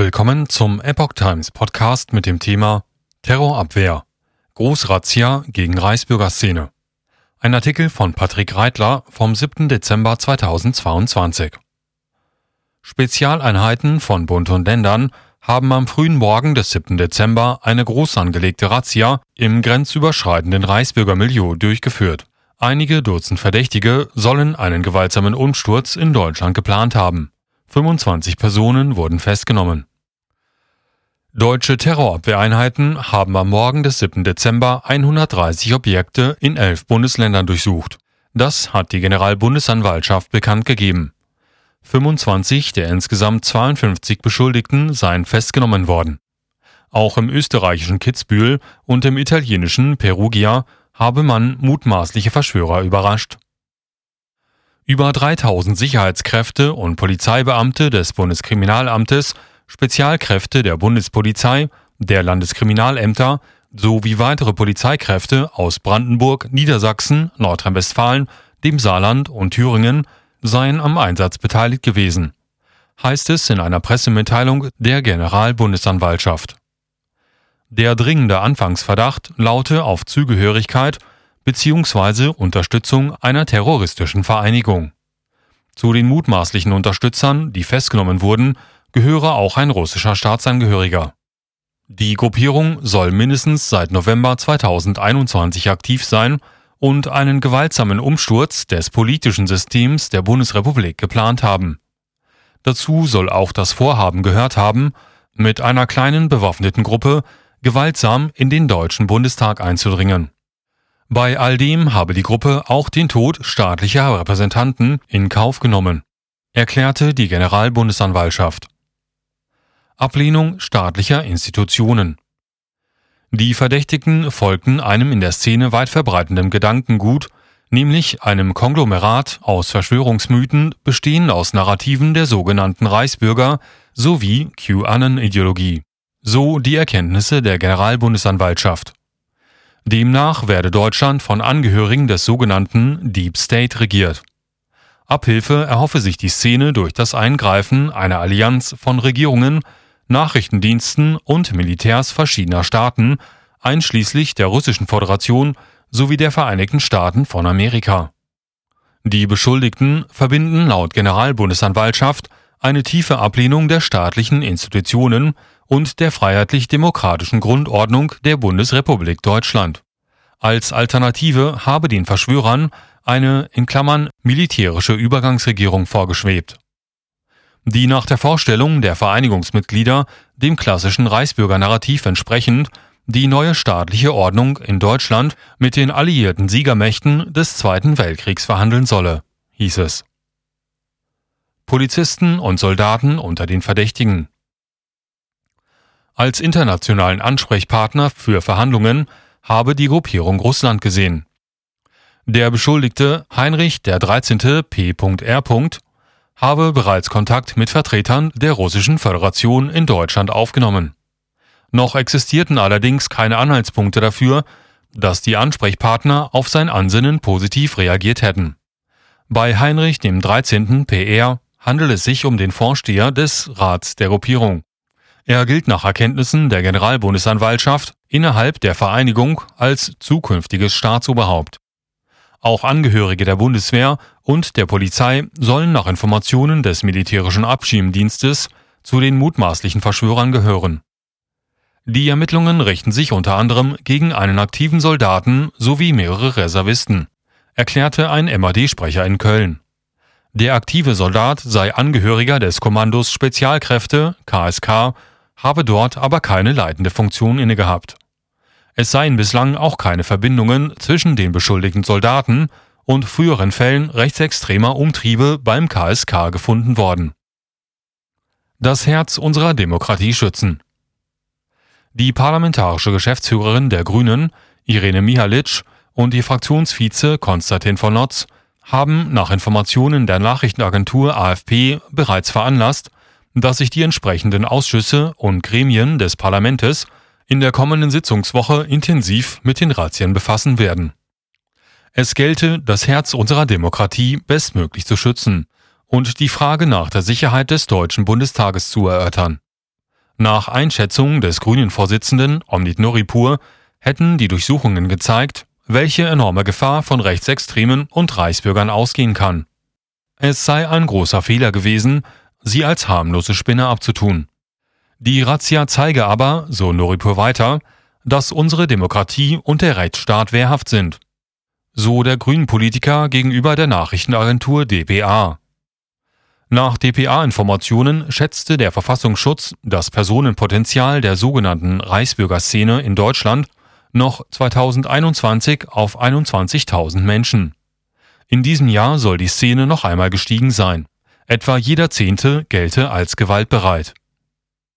Willkommen zum Epoch Times Podcast mit dem Thema Terrorabwehr. Großrazzia gegen Reichsbürgerszene. Ein Artikel von Patrick Reitler vom 7. Dezember 2022. Spezialeinheiten von Bund und Ländern haben am frühen Morgen des 7. Dezember eine groß angelegte Razzia im grenzüberschreitenden Reichsbürgermilieu durchgeführt. Einige Dutzend Verdächtige sollen einen gewaltsamen Umsturz in Deutschland geplant haben. 25 Personen wurden festgenommen. Deutsche Terrorabwehreinheiten haben am Morgen des 7. Dezember 130 Objekte in elf Bundesländern durchsucht. Das hat die Generalbundesanwaltschaft bekannt gegeben. 25 der insgesamt 52 Beschuldigten seien festgenommen worden. Auch im österreichischen Kitzbühel und im italienischen Perugia habe man mutmaßliche Verschwörer überrascht. Über 3000 Sicherheitskräfte und Polizeibeamte des Bundeskriminalamtes, Spezialkräfte der Bundespolizei, der Landeskriminalämter sowie weitere Polizeikräfte aus Brandenburg, Niedersachsen, Nordrhein-Westfalen, dem Saarland und Thüringen seien am Einsatz beteiligt gewesen, heißt es in einer Pressemitteilung der Generalbundesanwaltschaft. Der dringende Anfangsverdacht laute auf Zugehörigkeit bzw. Unterstützung einer terroristischen Vereinigung. Zu den mutmaßlichen Unterstützern, die festgenommen wurden, gehöre auch ein russischer Staatsangehöriger. Die Gruppierung soll mindestens seit November 2021 aktiv sein und einen gewaltsamen Umsturz des politischen Systems der Bundesrepublik geplant haben. Dazu soll auch das Vorhaben gehört haben, mit einer kleinen bewaffneten Gruppe gewaltsam in den Deutschen Bundestag einzudringen. Bei all dem habe die Gruppe auch den Tod staatlicher Repräsentanten in Kauf genommen, erklärte die Generalbundesanwaltschaft. Ablehnung staatlicher Institutionen. Die Verdächtigen folgten einem in der Szene weit verbreitenden Gedankengut, nämlich einem Konglomerat aus Verschwörungsmythen bestehend aus Narrativen der sogenannten Reichsbürger sowie QAnon-Ideologie. So die Erkenntnisse der Generalbundesanwaltschaft. Demnach werde Deutschland von Angehörigen des sogenannten Deep State regiert. Abhilfe erhoffe sich die Szene durch das Eingreifen einer Allianz von Regierungen, Nachrichtendiensten und Militärs verschiedener Staaten, einschließlich der Russischen Föderation sowie der Vereinigten Staaten von Amerika. Die Beschuldigten verbinden laut Generalbundesanwaltschaft eine tiefe Ablehnung der staatlichen Institutionen und der freiheitlich-demokratischen Grundordnung der Bundesrepublik Deutschland. Als Alternative habe den Verschwörern eine in Klammern militärische Übergangsregierung vorgeschwebt. Die nach der Vorstellung der Vereinigungsmitglieder dem klassischen Reichsbürgernarrativ entsprechend die neue staatliche Ordnung in Deutschland mit den alliierten Siegermächten des Zweiten Weltkriegs verhandeln solle, hieß es. Polizisten und Soldaten unter den Verdächtigen. Als internationalen Ansprechpartner für Verhandlungen habe die Gruppierung Russland gesehen. Der Beschuldigte Heinrich der 13. P.R. habe bereits Kontakt mit Vertretern der Russischen Föderation in Deutschland aufgenommen. Noch existierten allerdings keine Anhaltspunkte dafür, dass die Ansprechpartner auf sein Ansinnen positiv reagiert hätten. Bei Heinrich dem 13. PR handelt es sich um den Vorsteher des Rats der Gruppierung. Er gilt nach Erkenntnissen der Generalbundesanwaltschaft innerhalb der Vereinigung als zukünftiges Staatsoberhaupt. Auch Angehörige der Bundeswehr und der Polizei sollen nach Informationen des militärischen Abschiebdienstes zu den mutmaßlichen Verschwörern gehören. Die Ermittlungen richten sich unter anderem gegen einen aktiven Soldaten sowie mehrere Reservisten, erklärte ein MAD-Sprecher in Köln. Der aktive Soldat sei Angehöriger des Kommandos Spezialkräfte KSK habe dort aber keine leitende Funktion inne gehabt. Es seien bislang auch keine Verbindungen zwischen den beschuldigten Soldaten und früheren Fällen rechtsextremer Umtriebe beim KSK gefunden worden. Das Herz unserer Demokratie schützen. Die parlamentarische Geschäftsführerin der Grünen, Irene Mihalic, und die Fraktionsvize Konstantin von Notz haben nach Informationen der Nachrichtenagentur AFP bereits veranlasst, dass sich die entsprechenden Ausschüsse und Gremien des Parlamentes in der kommenden Sitzungswoche intensiv mit den Razzien befassen werden. Es gelte, das Herz unserer Demokratie bestmöglich zu schützen und die Frage nach der Sicherheit des Deutschen Bundestages zu erörtern. Nach Einschätzung des Grünen-Vorsitzenden Omnit Noripur hätten die Durchsuchungen gezeigt, welche enorme Gefahr von Rechtsextremen und Reichsbürgern ausgehen kann. Es sei ein großer Fehler gewesen, sie als harmlose Spinne abzutun. Die Razzia zeige aber, so Noripur weiter, dass unsere Demokratie und der Rechtsstaat wehrhaft sind. So der Grünen-Politiker gegenüber der Nachrichtenagentur dpa. Nach dpa-Informationen schätzte der Verfassungsschutz das Personenpotenzial der sogenannten Reichsbürgerszene in Deutschland noch 2021 auf 21.000 Menschen. In diesem Jahr soll die Szene noch einmal gestiegen sein. Etwa jeder Zehnte gelte als gewaltbereit.